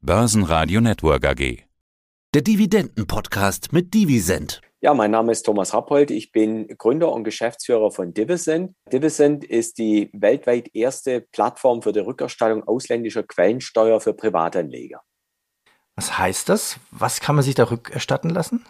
Börsenradio Network AG. Der Dividenden-Podcast mit Divisend. Ja, mein Name ist Thomas Rappold. Ich bin Gründer und Geschäftsführer von Divisend. Divisend ist die weltweit erste Plattform für die Rückerstattung ausländischer Quellensteuer für Privatanleger. Was heißt das? Was kann man sich da rückerstatten lassen?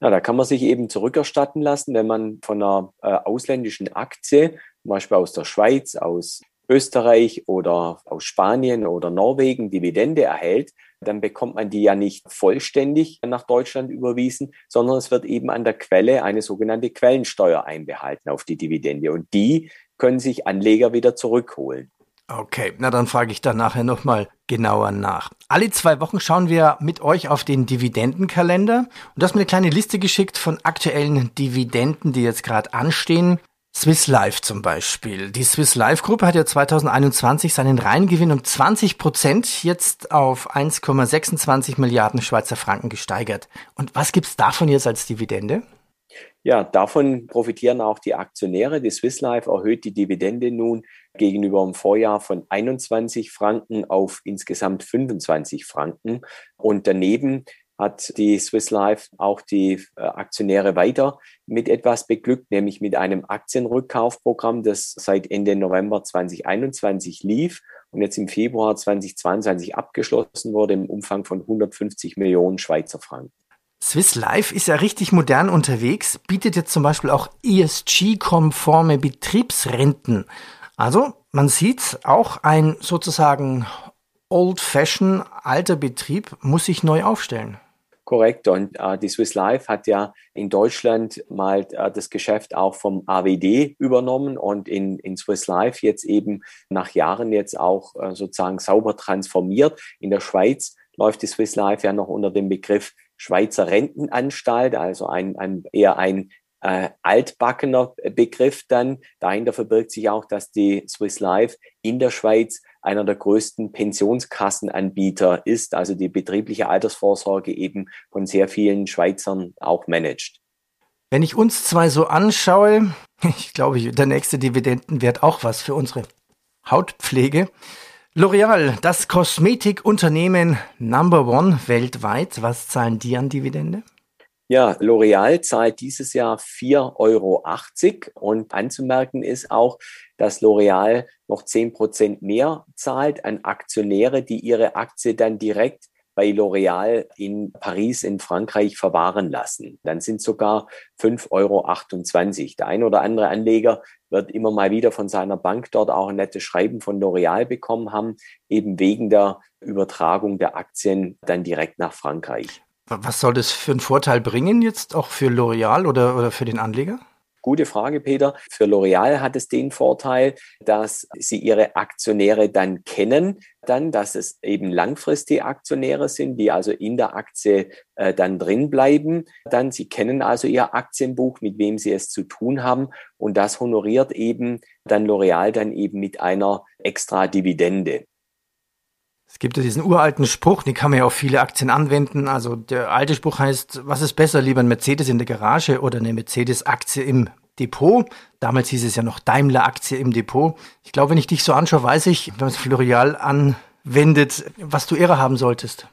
Na, da kann man sich eben zurückerstatten lassen, wenn man von einer äh, ausländischen Aktie, zum Beispiel aus der Schweiz, aus Österreich oder aus Spanien oder Norwegen Dividende erhält, dann bekommt man die ja nicht vollständig nach Deutschland überwiesen, sondern es wird eben an der Quelle eine sogenannte Quellensteuer einbehalten auf die Dividende. Und die können sich Anleger wieder zurückholen. Okay, na dann frage ich da nachher nochmal genauer nach. Alle zwei Wochen schauen wir mit euch auf den Dividendenkalender und du hast mir eine kleine Liste geschickt von aktuellen Dividenden, die jetzt gerade anstehen. Swiss Life zum Beispiel. Die Swiss Life Gruppe hat ja 2021 seinen Reingewinn um 20 Prozent jetzt auf 1,26 Milliarden Schweizer Franken gesteigert. Und was gibt's davon jetzt als Dividende? Ja, davon profitieren auch die Aktionäre. Die Swiss Life erhöht die Dividende nun gegenüber dem Vorjahr von 21 Franken auf insgesamt 25 Franken. Und daneben hat die Swiss Life auch die äh, Aktionäre weiter mit etwas beglückt, nämlich mit einem Aktienrückkaufprogramm, das seit Ende November 2021 lief und jetzt im Februar 2022 abgeschlossen wurde im Umfang von 150 Millionen Schweizer Franken. Swiss Life ist ja richtig modern unterwegs, bietet jetzt zum Beispiel auch ESG-konforme Betriebsrenten. Also man sieht auch ein sozusagen old-fashion alter Betrieb muss sich neu aufstellen. Korrekt. Und äh, die Swiss Life hat ja in Deutschland mal äh, das Geschäft auch vom AWD übernommen und in, in Swiss Life jetzt eben nach Jahren jetzt auch äh, sozusagen sauber transformiert. In der Schweiz läuft die Swiss Life ja noch unter dem Begriff Schweizer Rentenanstalt, also ein, ein eher ein äh, altbackener Begriff dann. Dahinter verbirgt sich auch, dass die Swiss Life in der Schweiz einer der größten Pensionskassenanbieter ist, also die betriebliche Altersvorsorge eben von sehr vielen Schweizern auch managt. Wenn ich uns zwei so anschaue, ich glaube, der nächste Dividendenwert auch was für unsere Hautpflege. L'Oreal, das Kosmetikunternehmen Number One weltweit, was zahlen die an Dividende? Ja, L'Oreal zahlt dieses Jahr 4,80 Euro und anzumerken ist auch, dass L'Oreal noch 10 Prozent mehr zahlt an Aktionäre, die ihre Aktie dann direkt bei L'Oreal in Paris in Frankreich verwahren lassen. Dann sind sogar 5,28 Euro. Der ein oder andere Anleger wird immer mal wieder von seiner Bank dort auch ein nettes Schreiben von L'Oreal bekommen haben, eben wegen der Übertragung der Aktien dann direkt nach Frankreich. Was soll das für einen Vorteil bringen jetzt auch für L'Oreal oder, oder für den Anleger? Gute Frage, Peter. Für L'Oreal hat es den Vorteil, dass sie ihre Aktionäre dann kennen, dann, dass es eben langfristige Aktionäre sind, die also in der Aktie äh, dann drin bleiben. Dann, sie kennen also ihr Aktienbuch, mit wem sie es zu tun haben. Und das honoriert eben dann L'Oreal dann eben mit einer extra Dividende. Es gibt ja diesen uralten Spruch, den kann man ja auf viele Aktien anwenden. Also der alte Spruch heißt, was ist besser, lieber ein Mercedes in der Garage oder eine Mercedes-Aktie im Depot? Damals hieß es ja noch Daimler-Aktie im Depot. Ich glaube, wenn ich dich so anschaue, weiß ich, wenn man es Florial anwendet, was du eher haben solltest.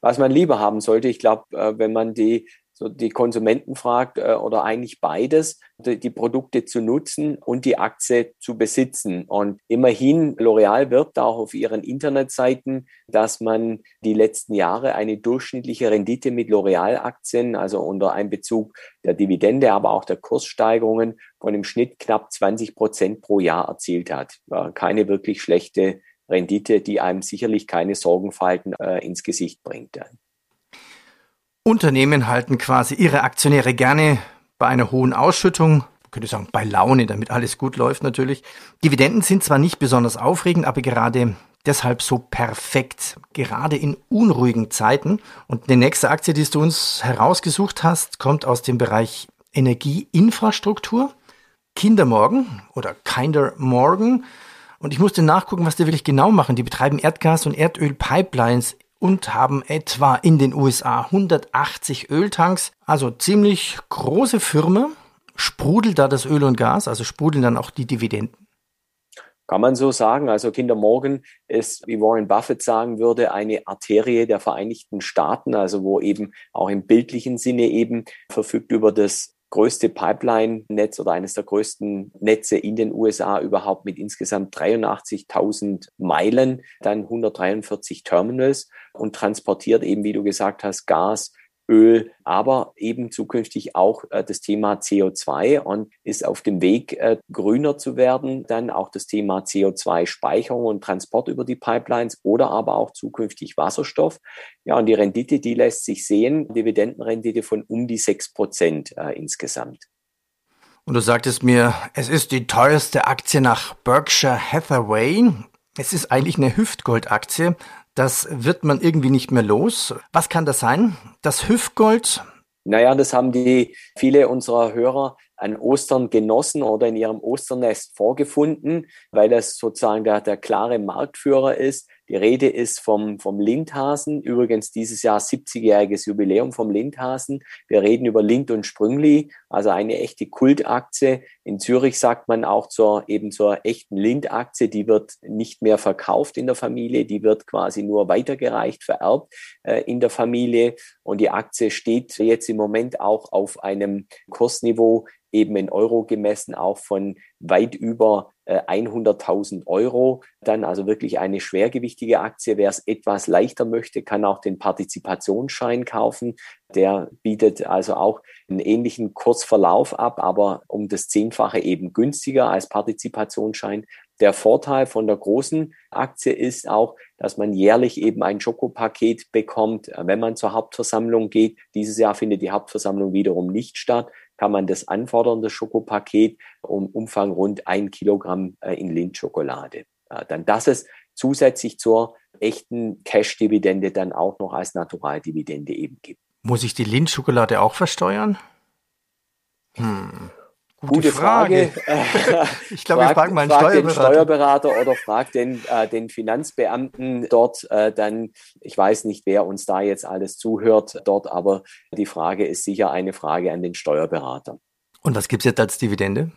Was man lieber haben sollte, ich glaube, äh, wenn man die so die Konsumenten fragt äh, oder eigentlich beides, die, Produkte zu nutzen und die Aktie zu besitzen. Und immerhin, L'Oreal wirbt auch auf ihren Internetseiten, dass man die letzten Jahre eine durchschnittliche Rendite mit L'Oreal-Aktien, also unter Einbezug der Dividende, aber auch der Kurssteigerungen von im Schnitt knapp 20 Prozent pro Jahr erzielt hat. Keine wirklich schlechte Rendite, die einem sicherlich keine Sorgenfalten äh, ins Gesicht bringt. Unternehmen halten quasi ihre Aktionäre gerne bei einer hohen Ausschüttung, könnte sagen bei Laune, damit alles gut läuft natürlich. Dividenden sind zwar nicht besonders aufregend, aber gerade deshalb so perfekt, gerade in unruhigen Zeiten. Und die nächste Aktie, die du uns herausgesucht hast, kommt aus dem Bereich Energieinfrastruktur. Kindermorgen oder Kinder Morgan. Und ich musste nachgucken, was die wirklich genau machen. Die betreiben Erdgas- und Erdölpipelines und haben etwa in den USA 180 Öltanks, also ziemlich große Firma. Sprudelt da das Öl und Gas, also sprudeln dann auch die Dividenden? Kann man so sagen. Also Kinder Morgan ist, wie Warren Buffett sagen würde, eine Arterie der Vereinigten Staaten, also wo eben auch im bildlichen Sinne eben verfügt über das größte Pipeline-Netz oder eines der größten Netze in den USA überhaupt mit insgesamt 83.000 Meilen, dann 143 Terminals und transportiert eben, wie du gesagt hast, Gas, Öl, aber eben zukünftig auch äh, das Thema CO2 und ist auf dem Weg, äh, grüner zu werden. Dann auch das Thema CO2-Speicherung und Transport über die Pipelines oder aber auch zukünftig Wasserstoff. Ja, und die Rendite, die lässt sich sehen, Dividendenrendite von um die sechs Prozent äh, insgesamt. Und du sagtest mir, es ist die teuerste Aktie nach Berkshire Hathaway. Es ist eigentlich eine Hüftgoldaktie. Das wird man irgendwie nicht mehr los. Was kann das sein? Das Hüftgold? Naja, das haben die viele unserer Hörer an Ostern genossen oder in ihrem Osternest vorgefunden, weil das sozusagen der, der klare Marktführer ist. Die Rede ist vom, vom Lindhasen, übrigens dieses Jahr 70-jähriges Jubiläum vom Lindhasen. Wir reden über Lind und Sprüngli, also eine echte Kultaktie. In Zürich sagt man auch zur, eben zur echten Lindaktie, die wird nicht mehr verkauft in der Familie, die wird quasi nur weitergereicht, vererbt äh, in der Familie. Und die Aktie steht jetzt im Moment auch auf einem Kursniveau, eben in Euro gemessen auch von weit über 100.000 äh, Euro. Dann also wirklich eine schwergewichtige Aktie. Wer es etwas leichter möchte, kann auch den Partizipationsschein kaufen. Der bietet also auch einen ähnlichen Kursverlauf ab, aber um das Zehnfache eben günstiger als Partizipationsschein. Der Vorteil von der großen Aktie ist auch, dass man jährlich eben ein Schokopaket bekommt, wenn man zur Hauptversammlung geht. Dieses Jahr findet die Hauptversammlung wiederum nicht statt kann man das anfordern, das Schokopaket, um Umfang rund ein Kilogramm äh, in Lindschokolade. Dann das es zusätzlich zur echten Cash-Dividende dann auch noch als Naturaldividende eben gibt. Muss ich die Lindschokolade auch versteuern? Hm. Gute, Gute Frage. Frage. ich glaube, ich frage meinen frag Steuerberater. den Steuerberater oder frag den, äh, den Finanzbeamten dort äh, dann. Ich weiß nicht, wer uns da jetzt alles zuhört dort, aber die Frage ist sicher eine Frage an den Steuerberater. Und was gibt es jetzt als Dividende?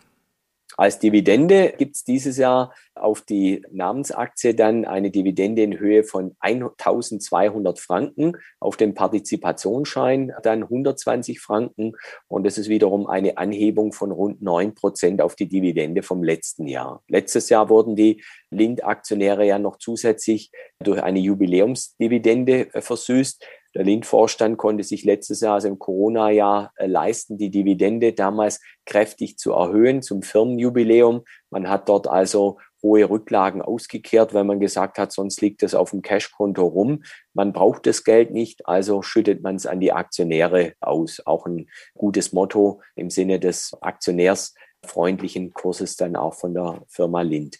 Als Dividende gibt es dieses Jahr auf die Namensaktie dann eine Dividende in Höhe von 1200 Franken, auf den Partizipationsschein dann 120 Franken und das ist wiederum eine Anhebung von rund 9 Prozent auf die Dividende vom letzten Jahr. Letztes Jahr wurden die Lind-Aktionäre ja noch zusätzlich durch eine Jubiläumsdividende versüßt. Der Lind-Vorstand konnte sich letztes Jahr, also im Corona-Jahr, äh, leisten, die Dividende damals kräftig zu erhöhen zum Firmenjubiläum. Man hat dort also hohe Rücklagen ausgekehrt, weil man gesagt hat, sonst liegt es auf dem Cashkonto rum. Man braucht das Geld nicht, also schüttet man es an die Aktionäre aus. Auch ein gutes Motto im Sinne des aktionärsfreundlichen Kurses dann auch von der Firma Lind.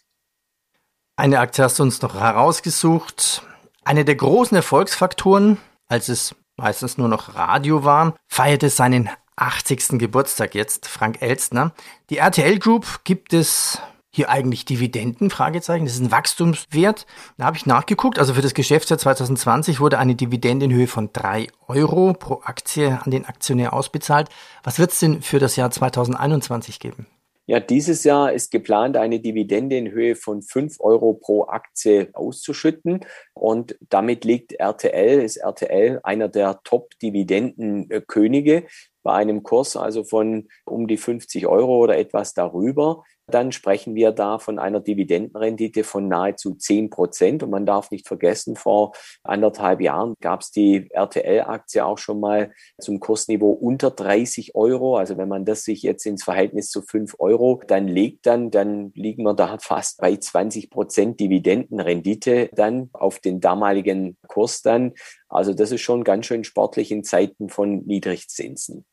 Eine Aktie hast du uns noch herausgesucht. Eine der großen Erfolgsfaktoren als es meistens nur noch Radio war, feierte seinen 80. Geburtstag jetzt, Frank Elstner. Die RTL Group gibt es hier eigentlich Dividenden? Fragezeichen. Das ist ein Wachstumswert. Da habe ich nachgeguckt. Also für das Geschäftsjahr 2020 wurde eine Dividende in Höhe von drei Euro pro Aktie an den Aktionär ausbezahlt. Was wird es denn für das Jahr 2021 geben? Ja, dieses Jahr ist geplant, eine Dividende in Höhe von fünf Euro pro Aktie auszuschütten. Und damit liegt RTL, ist RTL einer der Top-Dividendenkönige bei einem Kurs also von um die 50 Euro oder etwas darüber dann sprechen wir da von einer Dividendenrendite von nahezu 10 Prozent. Und man darf nicht vergessen, vor anderthalb Jahren gab es die RTL-Aktie auch schon mal zum Kursniveau unter 30 Euro. Also wenn man das sich jetzt ins Verhältnis zu 5 Euro dann legt, dann, dann liegen wir da fast bei 20 Prozent Dividendenrendite dann auf den damaligen Kurs dann. Also das ist schon ganz schön sportlich in Zeiten von Niedrigzinsen.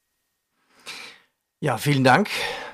Ja, vielen Dank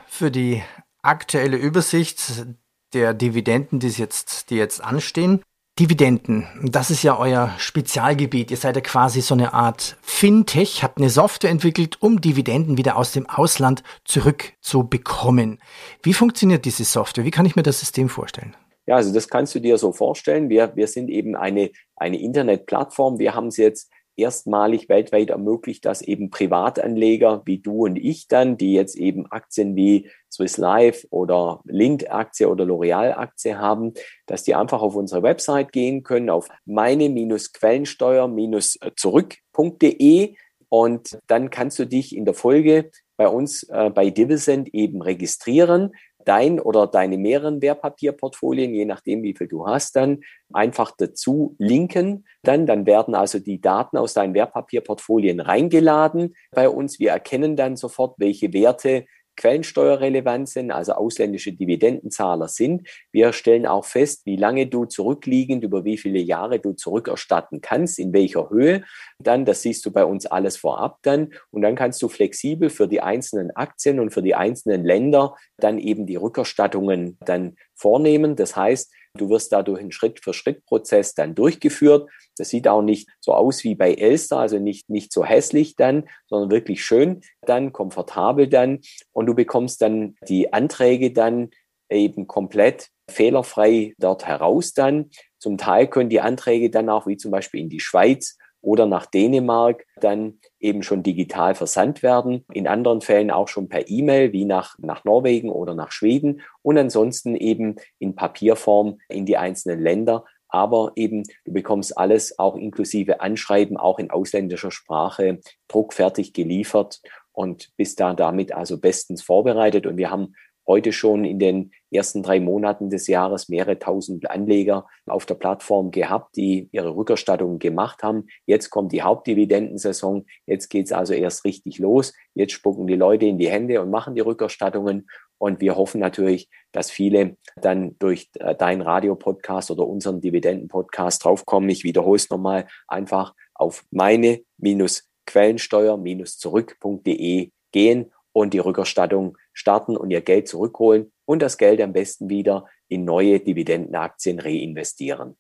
für die aktuelle Übersicht der Dividenden, die jetzt, die jetzt anstehen. Dividenden, das ist ja euer Spezialgebiet. Ihr seid ja quasi so eine Art Fintech, habt eine Software entwickelt, um Dividenden wieder aus dem Ausland zurückzubekommen. Wie funktioniert diese Software? Wie kann ich mir das System vorstellen? Ja, also das kannst du dir so vorstellen. Wir, wir sind eben eine, eine Internetplattform. Wir haben es jetzt erstmalig weltweit ermöglicht, dass eben Privatanleger wie du und ich dann, die jetzt eben Aktien wie Swiss Life oder Lind-Aktie oder L'Oreal-Aktie haben, dass die einfach auf unsere Website gehen können, auf meine-quellensteuer-zurück.de und dann kannst du dich in der Folge bei uns äh, bei Divisend eben registrieren dein oder deine mehreren Wertpapierportfolien, je nachdem, wie viel du hast, dann einfach dazu linken. Dann, dann werden also die Daten aus deinen Wertpapierportfolien reingeladen bei uns. Wir erkennen dann sofort, welche Werte quellensteuerrelevant sind, also ausländische Dividendenzahler sind. Wir stellen auch fest, wie lange du zurückliegend, über wie viele Jahre du zurückerstatten kannst, in welcher Höhe. Dann, das siehst du bei uns alles vorab dann. Und dann kannst du flexibel für die einzelnen Aktien und für die einzelnen Länder dann eben die Rückerstattungen dann vornehmen. Das heißt, Du wirst dadurch einen Schritt-für-Schritt-Prozess dann durchgeführt. Das sieht auch nicht so aus wie bei Elster, also nicht, nicht so hässlich dann, sondern wirklich schön dann, komfortabel dann. Und du bekommst dann die Anträge dann eben komplett fehlerfrei dort heraus dann. Zum Teil können die Anträge dann auch, wie zum Beispiel in die Schweiz oder nach Dänemark dann eben schon digital versandt werden. In anderen Fällen auch schon per E-Mail, wie nach, nach Norwegen oder nach Schweden und ansonsten eben in Papierform in die einzelnen Länder. Aber eben, du bekommst alles auch inklusive Anschreiben, auch in ausländischer Sprache, druckfertig geliefert und bist da damit also bestens vorbereitet. Und wir haben heute schon in den ersten drei Monaten des Jahres mehrere tausend Anleger auf der Plattform gehabt, die ihre Rückerstattungen gemacht haben. Jetzt kommt die Hauptdividendensaison. Jetzt geht's also erst richtig los. Jetzt spucken die Leute in die Hände und machen die Rückerstattungen. Und wir hoffen natürlich, dass viele dann durch äh, deinen Radiopodcast oder unseren Dividenden-Podcast draufkommen. Ich wiederhole es nochmal einfach auf meine-quellensteuer-zurück.de gehen und die Rückerstattung starten und ihr Geld zurückholen und das Geld am besten wieder in neue Dividendenaktien reinvestieren.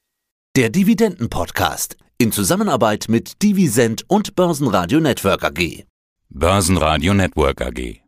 Der Dividenden-Podcast in Zusammenarbeit mit Divisent und Börsenradio Network AG. Börsenradio Network AG.